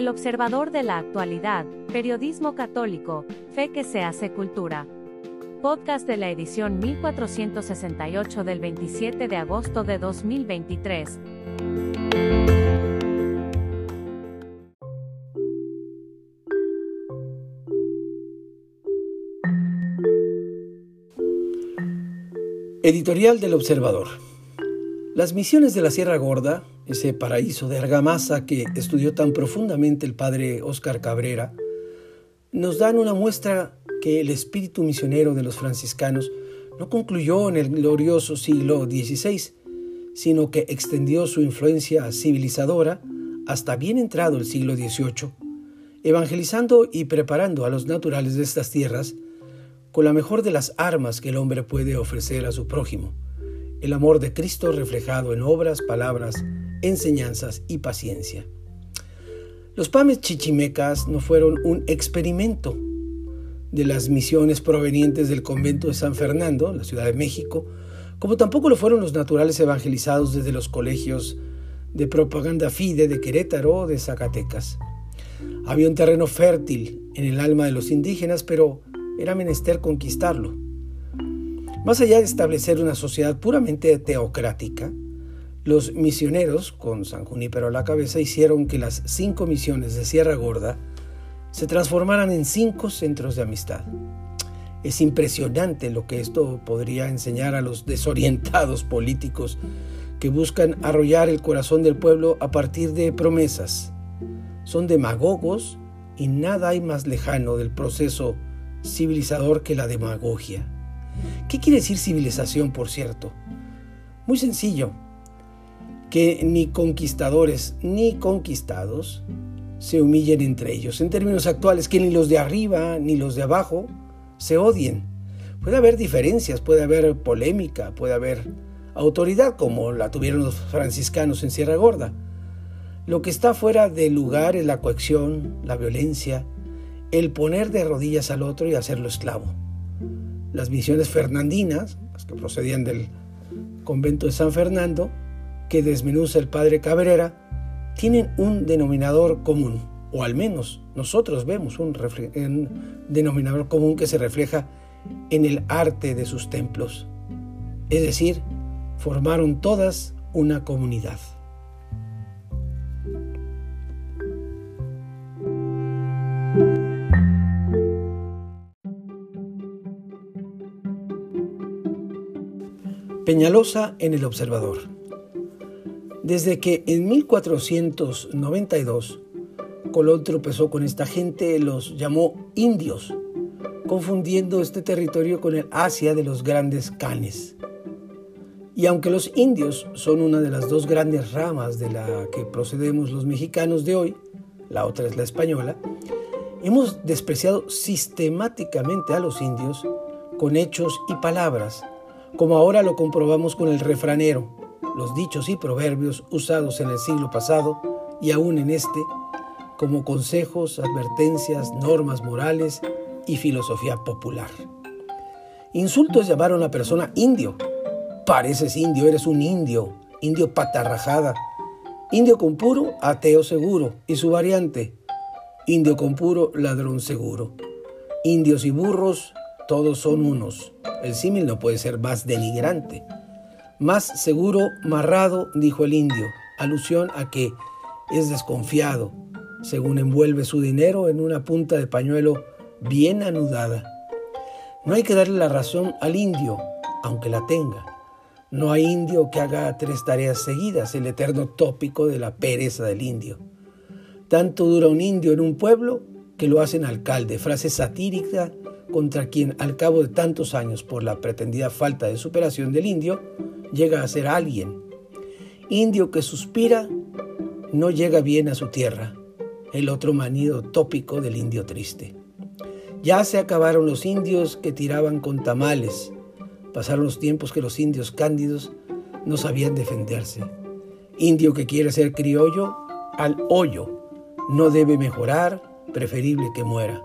El observador de la actualidad, periodismo católico, fe que se hace cultura. Podcast de la edición 1468 del 27 de agosto de 2023. Editorial del Observador. Las misiones de la Sierra Gorda, ese paraíso de argamasa que estudió tan profundamente el padre Óscar Cabrera, nos dan una muestra que el espíritu misionero de los franciscanos no concluyó en el glorioso siglo XVI, sino que extendió su influencia civilizadora hasta bien entrado el siglo XVIII, evangelizando y preparando a los naturales de estas tierras con la mejor de las armas que el hombre puede ofrecer a su prójimo, el amor de Cristo reflejado en obras, palabras, enseñanzas y paciencia. Los pames chichimecas no fueron un experimento de las misiones provenientes del convento de San Fernando, la Ciudad de México, como tampoco lo fueron los naturales evangelizados desde los colegios de propaganda fide de Querétaro o de Zacatecas. Había un terreno fértil en el alma de los indígenas, pero era menester conquistarlo. Más allá de establecer una sociedad puramente teocrática, los misioneros, con San Junípero a la cabeza, hicieron que las cinco misiones de Sierra Gorda se transformaran en cinco centros de amistad. Es impresionante lo que esto podría enseñar a los desorientados políticos que buscan arrollar el corazón del pueblo a partir de promesas. Son demagogos y nada hay más lejano del proceso civilizador que la demagogia. ¿Qué quiere decir civilización, por cierto? Muy sencillo, que ni conquistadores ni conquistados se humillen entre ellos. En términos actuales, que ni los de arriba ni los de abajo se odien. Puede haber diferencias, puede haber polémica, puede haber autoridad como la tuvieron los franciscanos en Sierra Gorda. Lo que está fuera de lugar es la coacción, la violencia, el poner de rodillas al otro y hacerlo esclavo. Las misiones fernandinas, las que procedían del convento de San Fernando, que desmenuza el padre Cabrera, tienen un denominador común, o al menos nosotros vemos un, un denominador común que se refleja en el arte de sus templos. Es decir, formaron todas una comunidad. Peñalosa en el Observador. Desde que en 1492 Colón tropezó con esta gente, los llamó indios, confundiendo este territorio con el Asia de los grandes canes. Y aunque los indios son una de las dos grandes ramas de la que procedemos los mexicanos de hoy, la otra es la española, hemos despreciado sistemáticamente a los indios con hechos y palabras como ahora lo comprobamos con el refranero, los dichos y proverbios usados en el siglo pasado y aún en este, como consejos, advertencias, normas morales y filosofía popular. Insultos llamaron a una persona indio. Pareces indio, eres un indio, indio patarrajada. Indio con puro, ateo seguro. Y su variante, indio con puro, ladrón seguro. Indios y burros, todos son unos. El símil no puede ser más denigrante. Más seguro marrado, dijo el indio, alusión a que es desconfiado, según envuelve su dinero en una punta de pañuelo bien anudada. No hay que darle la razón al indio, aunque la tenga. No hay indio que haga tres tareas seguidas, el eterno tópico de la pereza del indio. Tanto dura un indio en un pueblo que lo hacen alcalde, frase satírica contra quien al cabo de tantos años por la pretendida falta de superación del indio llega a ser alguien. Indio que suspira no llega bien a su tierra, el otro manido tópico del indio triste. Ya se acabaron los indios que tiraban con tamales, pasaron los tiempos que los indios cándidos no sabían defenderse. Indio que quiere ser criollo, al hoyo, no debe mejorar, preferible que muera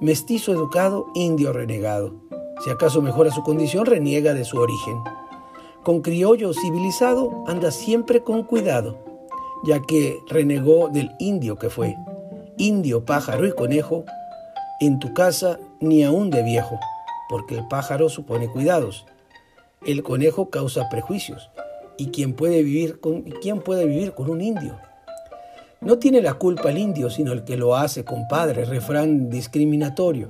mestizo educado, indio renegado. Si acaso mejora su condición, reniega de su origen. Con criollo civilizado, anda siempre con cuidado, ya que renegó del indio que fue. indio, pájaro y conejo en tu casa ni aún de viejo, porque el pájaro supone cuidados, el conejo causa prejuicios, y quién puede vivir con, quién puede vivir con un indio. No tiene la culpa el indio, sino el que lo hace, compadre, refrán discriminatorio.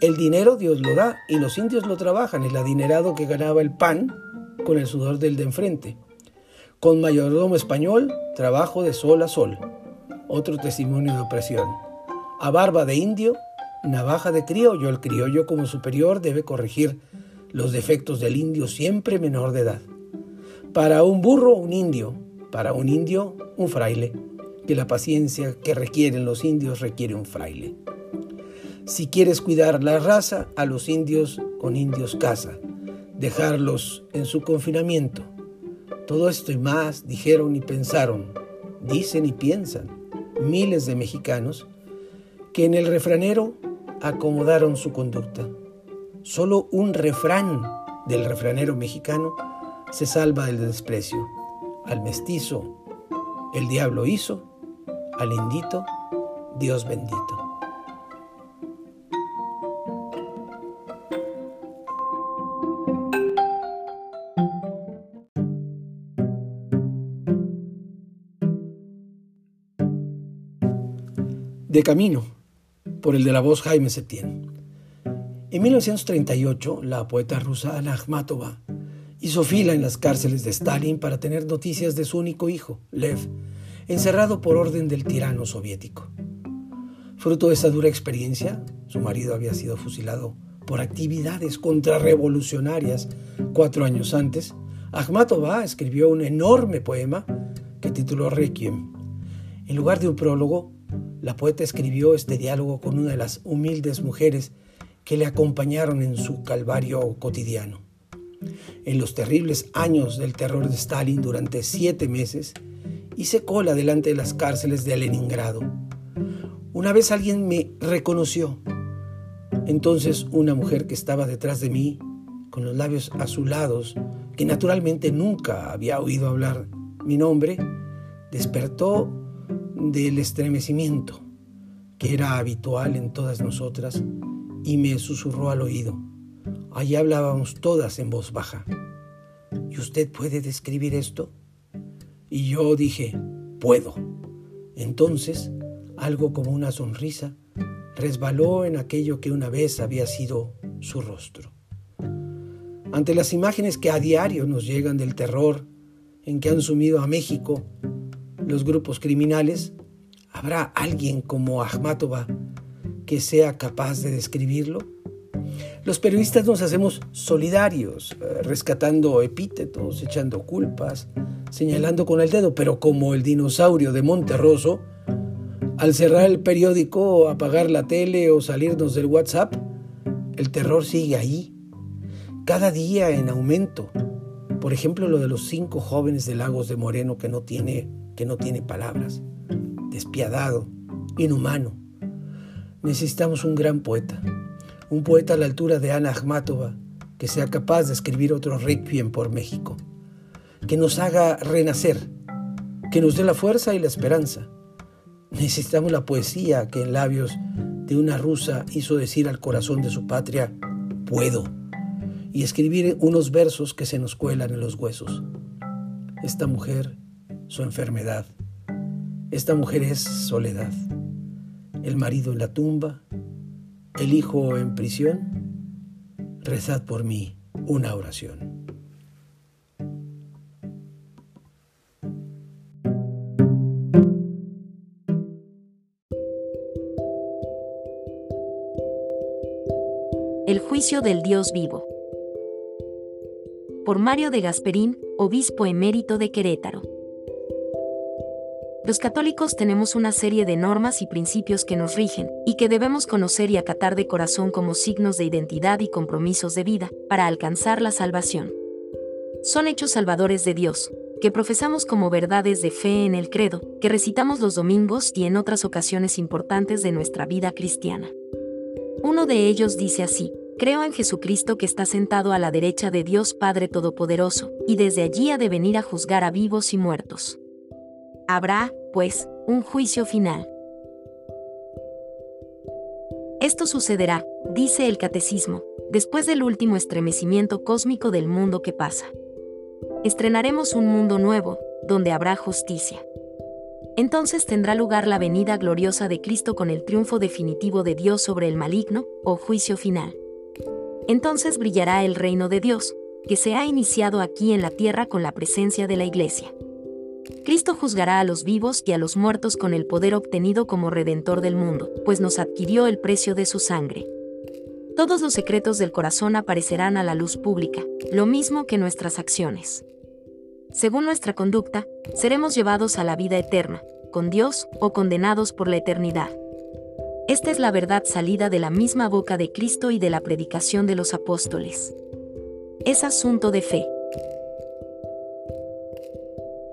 El dinero Dios lo da y los indios lo trabajan, el adinerado que ganaba el pan con el sudor del de enfrente. Con mayordomo español, trabajo de sol a sol. Otro testimonio de opresión. A barba de indio, navaja de criollo. El criollo como superior debe corregir los defectos del indio siempre menor de edad. Para un burro, un indio. Para un indio, un fraile. Que la paciencia que requieren los indios requiere un fraile. Si quieres cuidar la raza, a los indios con indios casa, dejarlos en su confinamiento. Todo esto y más dijeron y pensaron, dicen y piensan miles de mexicanos que en el refranero acomodaron su conducta. Solo un refrán del refranero mexicano se salva del desprecio. Al mestizo el diablo hizo, al indito Dios bendito. De camino, por el de la voz Jaime Septién. En 1938, la poeta rusa Ana Akhmatova hizo fila en las cárceles de Stalin para tener noticias de su único hijo, Lev, encerrado por orden del tirano soviético. Fruto de esa dura experiencia, su marido había sido fusilado por actividades contrarrevolucionarias cuatro años antes. Akhmatova escribió un enorme poema que tituló Requiem. En lugar de un prólogo, la poeta escribió este diálogo con una de las humildes mujeres que le acompañaron en su calvario cotidiano. En los terribles años del terror de Stalin durante siete meses, hice cola delante de las cárceles de Leningrado. Una vez alguien me reconoció. Entonces una mujer que estaba detrás de mí, con los labios azulados, que naturalmente nunca había oído hablar mi nombre, despertó del estremecimiento que era habitual en todas nosotras y me susurró al oído. Allí hablábamos todas en voz baja. ¿Y usted puede describir esto? Y yo dije, puedo. Entonces, algo como una sonrisa resbaló en aquello que una vez había sido su rostro. Ante las imágenes que a diario nos llegan del terror en que han sumido a México los grupos criminales, ¿habrá alguien como Ahmatova que sea capaz de describirlo? Los periodistas nos hacemos solidarios, eh, rescatando epítetos, echando culpas, señalando con el dedo, pero como el dinosaurio de Monterroso, al cerrar el periódico, apagar la tele o salirnos del WhatsApp, el terror sigue ahí, cada día en aumento. Por ejemplo, lo de los cinco jóvenes de Lagos de Moreno que no tiene que no tiene palabras, despiadado, inhumano. Necesitamos un gran poeta, un poeta a la altura de Ana Akhmatova, que sea capaz de escribir otro requiem por México, que nos haga renacer, que nos dé la fuerza y la esperanza. Necesitamos la poesía que en labios de una rusa hizo decir al corazón de su patria, puedo, y escribir unos versos que se nos cuelan en los huesos. Esta mujer su enfermedad. Esta mujer es soledad. El marido en la tumba, el hijo en prisión. Rezad por mí una oración. El juicio del Dios vivo. Por Mario de Gasperín, obispo emérito de Querétaro. Los católicos tenemos una serie de normas y principios que nos rigen, y que debemos conocer y acatar de corazón como signos de identidad y compromisos de vida, para alcanzar la salvación. Son hechos salvadores de Dios, que profesamos como verdades de fe en el credo, que recitamos los domingos y en otras ocasiones importantes de nuestra vida cristiana. Uno de ellos dice así, Creo en Jesucristo que está sentado a la derecha de Dios Padre Todopoderoso, y desde allí ha de venir a juzgar a vivos y muertos. Habrá, pues, un juicio final. Esto sucederá, dice el catecismo, después del último estremecimiento cósmico del mundo que pasa. Estrenaremos un mundo nuevo, donde habrá justicia. Entonces tendrá lugar la venida gloriosa de Cristo con el triunfo definitivo de Dios sobre el maligno, o juicio final. Entonces brillará el reino de Dios, que se ha iniciado aquí en la tierra con la presencia de la Iglesia. Cristo juzgará a los vivos y a los muertos con el poder obtenido como redentor del mundo, pues nos adquirió el precio de su sangre. Todos los secretos del corazón aparecerán a la luz pública, lo mismo que nuestras acciones. Según nuestra conducta, seremos llevados a la vida eterna, con Dios o condenados por la eternidad. Esta es la verdad salida de la misma boca de Cristo y de la predicación de los apóstoles. Es asunto de fe.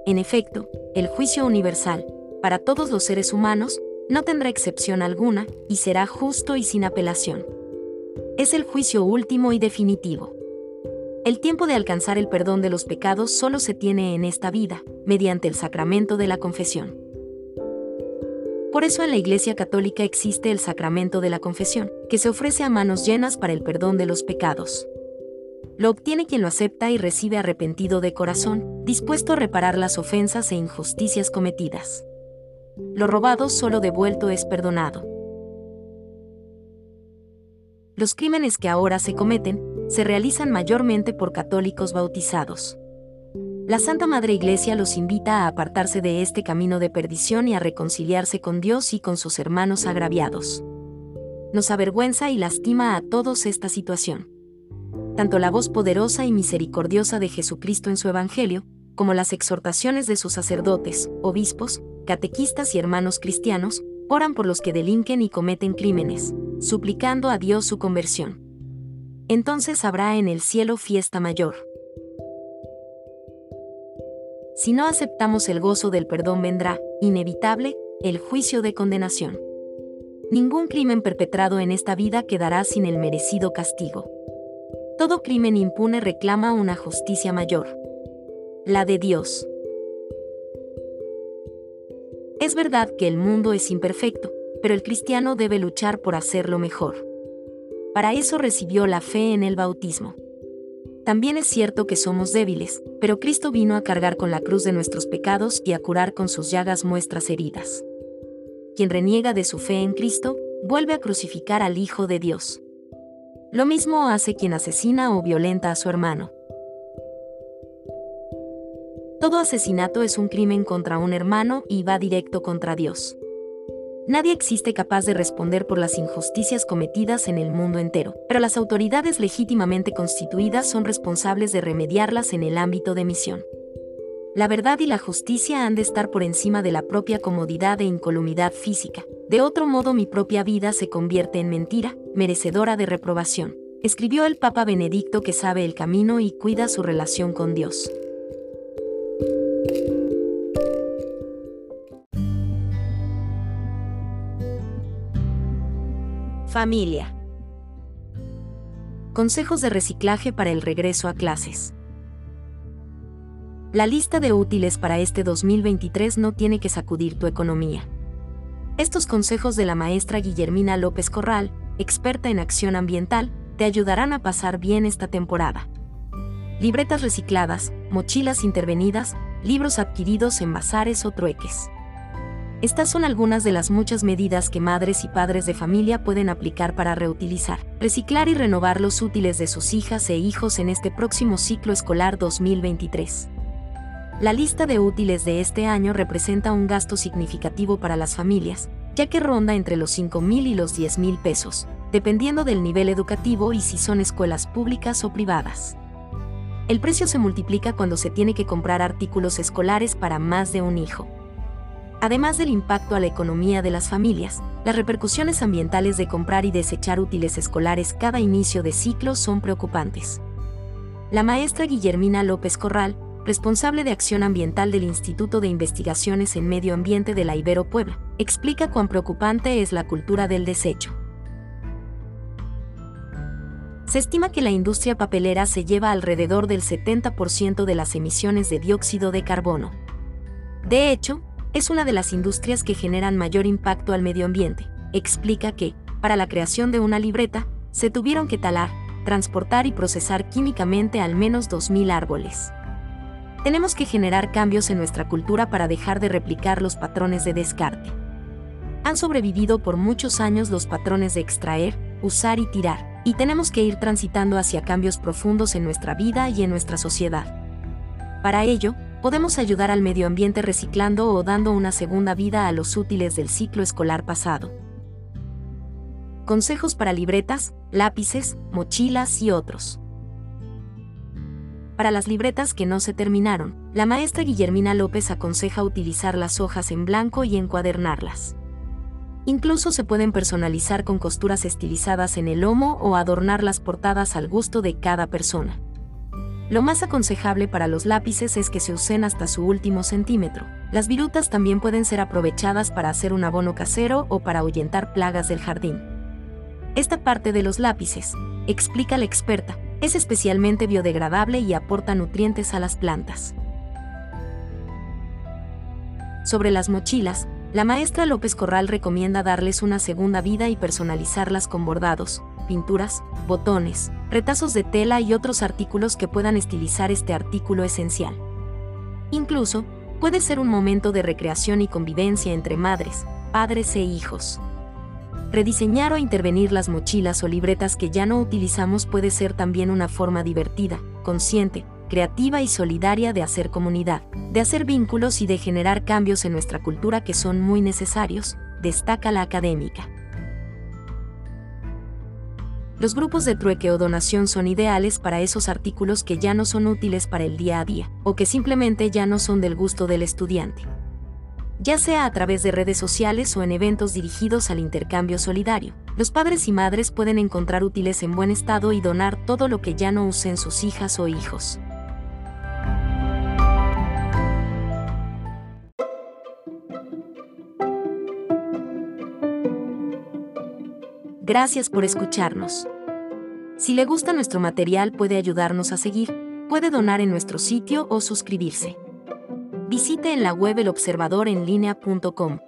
En efecto, el juicio universal, para todos los seres humanos, no tendrá excepción alguna, y será justo y sin apelación. Es el juicio último y definitivo. El tiempo de alcanzar el perdón de los pecados solo se tiene en esta vida, mediante el sacramento de la confesión. Por eso en la Iglesia Católica existe el sacramento de la confesión, que se ofrece a manos llenas para el perdón de los pecados lo obtiene quien lo acepta y recibe arrepentido de corazón, dispuesto a reparar las ofensas e injusticias cometidas. Lo robado solo devuelto es perdonado. Los crímenes que ahora se cometen se realizan mayormente por católicos bautizados. La Santa Madre Iglesia los invita a apartarse de este camino de perdición y a reconciliarse con Dios y con sus hermanos agraviados. Nos avergüenza y lastima a todos esta situación tanto la voz poderosa y misericordiosa de Jesucristo en su Evangelio, como las exhortaciones de sus sacerdotes, obispos, catequistas y hermanos cristianos, oran por los que delinquen y cometen crímenes, suplicando a Dios su conversión. Entonces habrá en el cielo fiesta mayor. Si no aceptamos el gozo del perdón vendrá, inevitable, el juicio de condenación. Ningún crimen perpetrado en esta vida quedará sin el merecido castigo. Todo crimen impune reclama una justicia mayor. La de Dios. Es verdad que el mundo es imperfecto, pero el cristiano debe luchar por hacerlo mejor. Para eso recibió la fe en el bautismo. También es cierto que somos débiles, pero Cristo vino a cargar con la cruz de nuestros pecados y a curar con sus llagas nuestras heridas. Quien reniega de su fe en Cristo, vuelve a crucificar al Hijo de Dios. Lo mismo hace quien asesina o violenta a su hermano. Todo asesinato es un crimen contra un hermano y va directo contra Dios. Nadie existe capaz de responder por las injusticias cometidas en el mundo entero, pero las autoridades legítimamente constituidas son responsables de remediarlas en el ámbito de misión. La verdad y la justicia han de estar por encima de la propia comodidad e incolumidad física. De otro modo mi propia vida se convierte en mentira, merecedora de reprobación. Escribió el Papa Benedicto que sabe el camino y cuida su relación con Dios. Familia. Consejos de reciclaje para el regreso a clases. La lista de útiles para este 2023 no tiene que sacudir tu economía. Estos consejos de la maestra Guillermina López Corral, experta en acción ambiental, te ayudarán a pasar bien esta temporada. Libretas recicladas, mochilas intervenidas, libros adquiridos en bazares o trueques. Estas son algunas de las muchas medidas que madres y padres de familia pueden aplicar para reutilizar, reciclar y renovar los útiles de sus hijas e hijos en este próximo ciclo escolar 2023. La lista de útiles de este año representa un gasto significativo para las familias, ya que ronda entre los 5 mil y los 10 mil pesos, dependiendo del nivel educativo y si son escuelas públicas o privadas. El precio se multiplica cuando se tiene que comprar artículos escolares para más de un hijo. Además del impacto a la economía de las familias, las repercusiones ambientales de comprar y desechar útiles escolares cada inicio de ciclo son preocupantes. La maestra Guillermina López Corral responsable de acción ambiental del Instituto de Investigaciones en Medio Ambiente de la Ibero Puebla, explica cuán preocupante es la cultura del desecho. Se estima que la industria papelera se lleva alrededor del 70% de las emisiones de dióxido de carbono. De hecho, es una de las industrias que generan mayor impacto al medio ambiente. Explica que, para la creación de una libreta, se tuvieron que talar, transportar y procesar químicamente al menos 2.000 árboles. Tenemos que generar cambios en nuestra cultura para dejar de replicar los patrones de descarte. Han sobrevivido por muchos años los patrones de extraer, usar y tirar, y tenemos que ir transitando hacia cambios profundos en nuestra vida y en nuestra sociedad. Para ello, podemos ayudar al medio ambiente reciclando o dando una segunda vida a los útiles del ciclo escolar pasado. Consejos para libretas, lápices, mochilas y otros. Para las libretas que no se terminaron, la maestra Guillermina López aconseja utilizar las hojas en blanco y encuadernarlas. Incluso se pueden personalizar con costuras estilizadas en el lomo o adornar las portadas al gusto de cada persona. Lo más aconsejable para los lápices es que se usen hasta su último centímetro. Las virutas también pueden ser aprovechadas para hacer un abono casero o para ahuyentar plagas del jardín. Esta parte de los lápices, explica la experta, es especialmente biodegradable y aporta nutrientes a las plantas. Sobre las mochilas, la maestra López Corral recomienda darles una segunda vida y personalizarlas con bordados, pinturas, botones, retazos de tela y otros artículos que puedan estilizar este artículo esencial. Incluso, puede ser un momento de recreación y convivencia entre madres, padres e hijos. Rediseñar o intervenir las mochilas o libretas que ya no utilizamos puede ser también una forma divertida, consciente, creativa y solidaria de hacer comunidad, de hacer vínculos y de generar cambios en nuestra cultura que son muy necesarios, destaca la académica. Los grupos de trueque o donación son ideales para esos artículos que ya no son útiles para el día a día, o que simplemente ya no son del gusto del estudiante. Ya sea a través de redes sociales o en eventos dirigidos al intercambio solidario, los padres y madres pueden encontrar útiles en buen estado y donar todo lo que ya no usen sus hijas o hijos. Gracias por escucharnos. Si le gusta nuestro material puede ayudarnos a seguir, puede donar en nuestro sitio o suscribirse. Visite en la web elobservadorenlinea.com